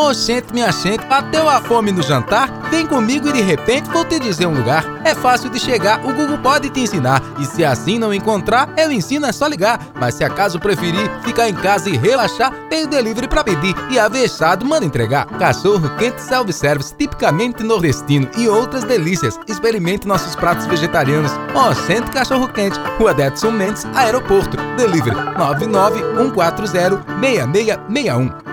Oxente, minha gente, bateu a fome no jantar? Vem comigo e de repente vou te dizer um lugar. É fácil de chegar, o Google pode te ensinar. E se assim não encontrar, eu ensino, é só ligar. Mas se acaso preferir ficar em casa e relaxar, tem o delivery para pedir e avexado manda entregar. Cachorro quente self-service, tipicamente nordestino e outras delícias. Experimente nossos pratos vegetarianos. Oxente Cachorro Quente, Rua Detson Mendes, Aeroporto. Delivery 99140 6661.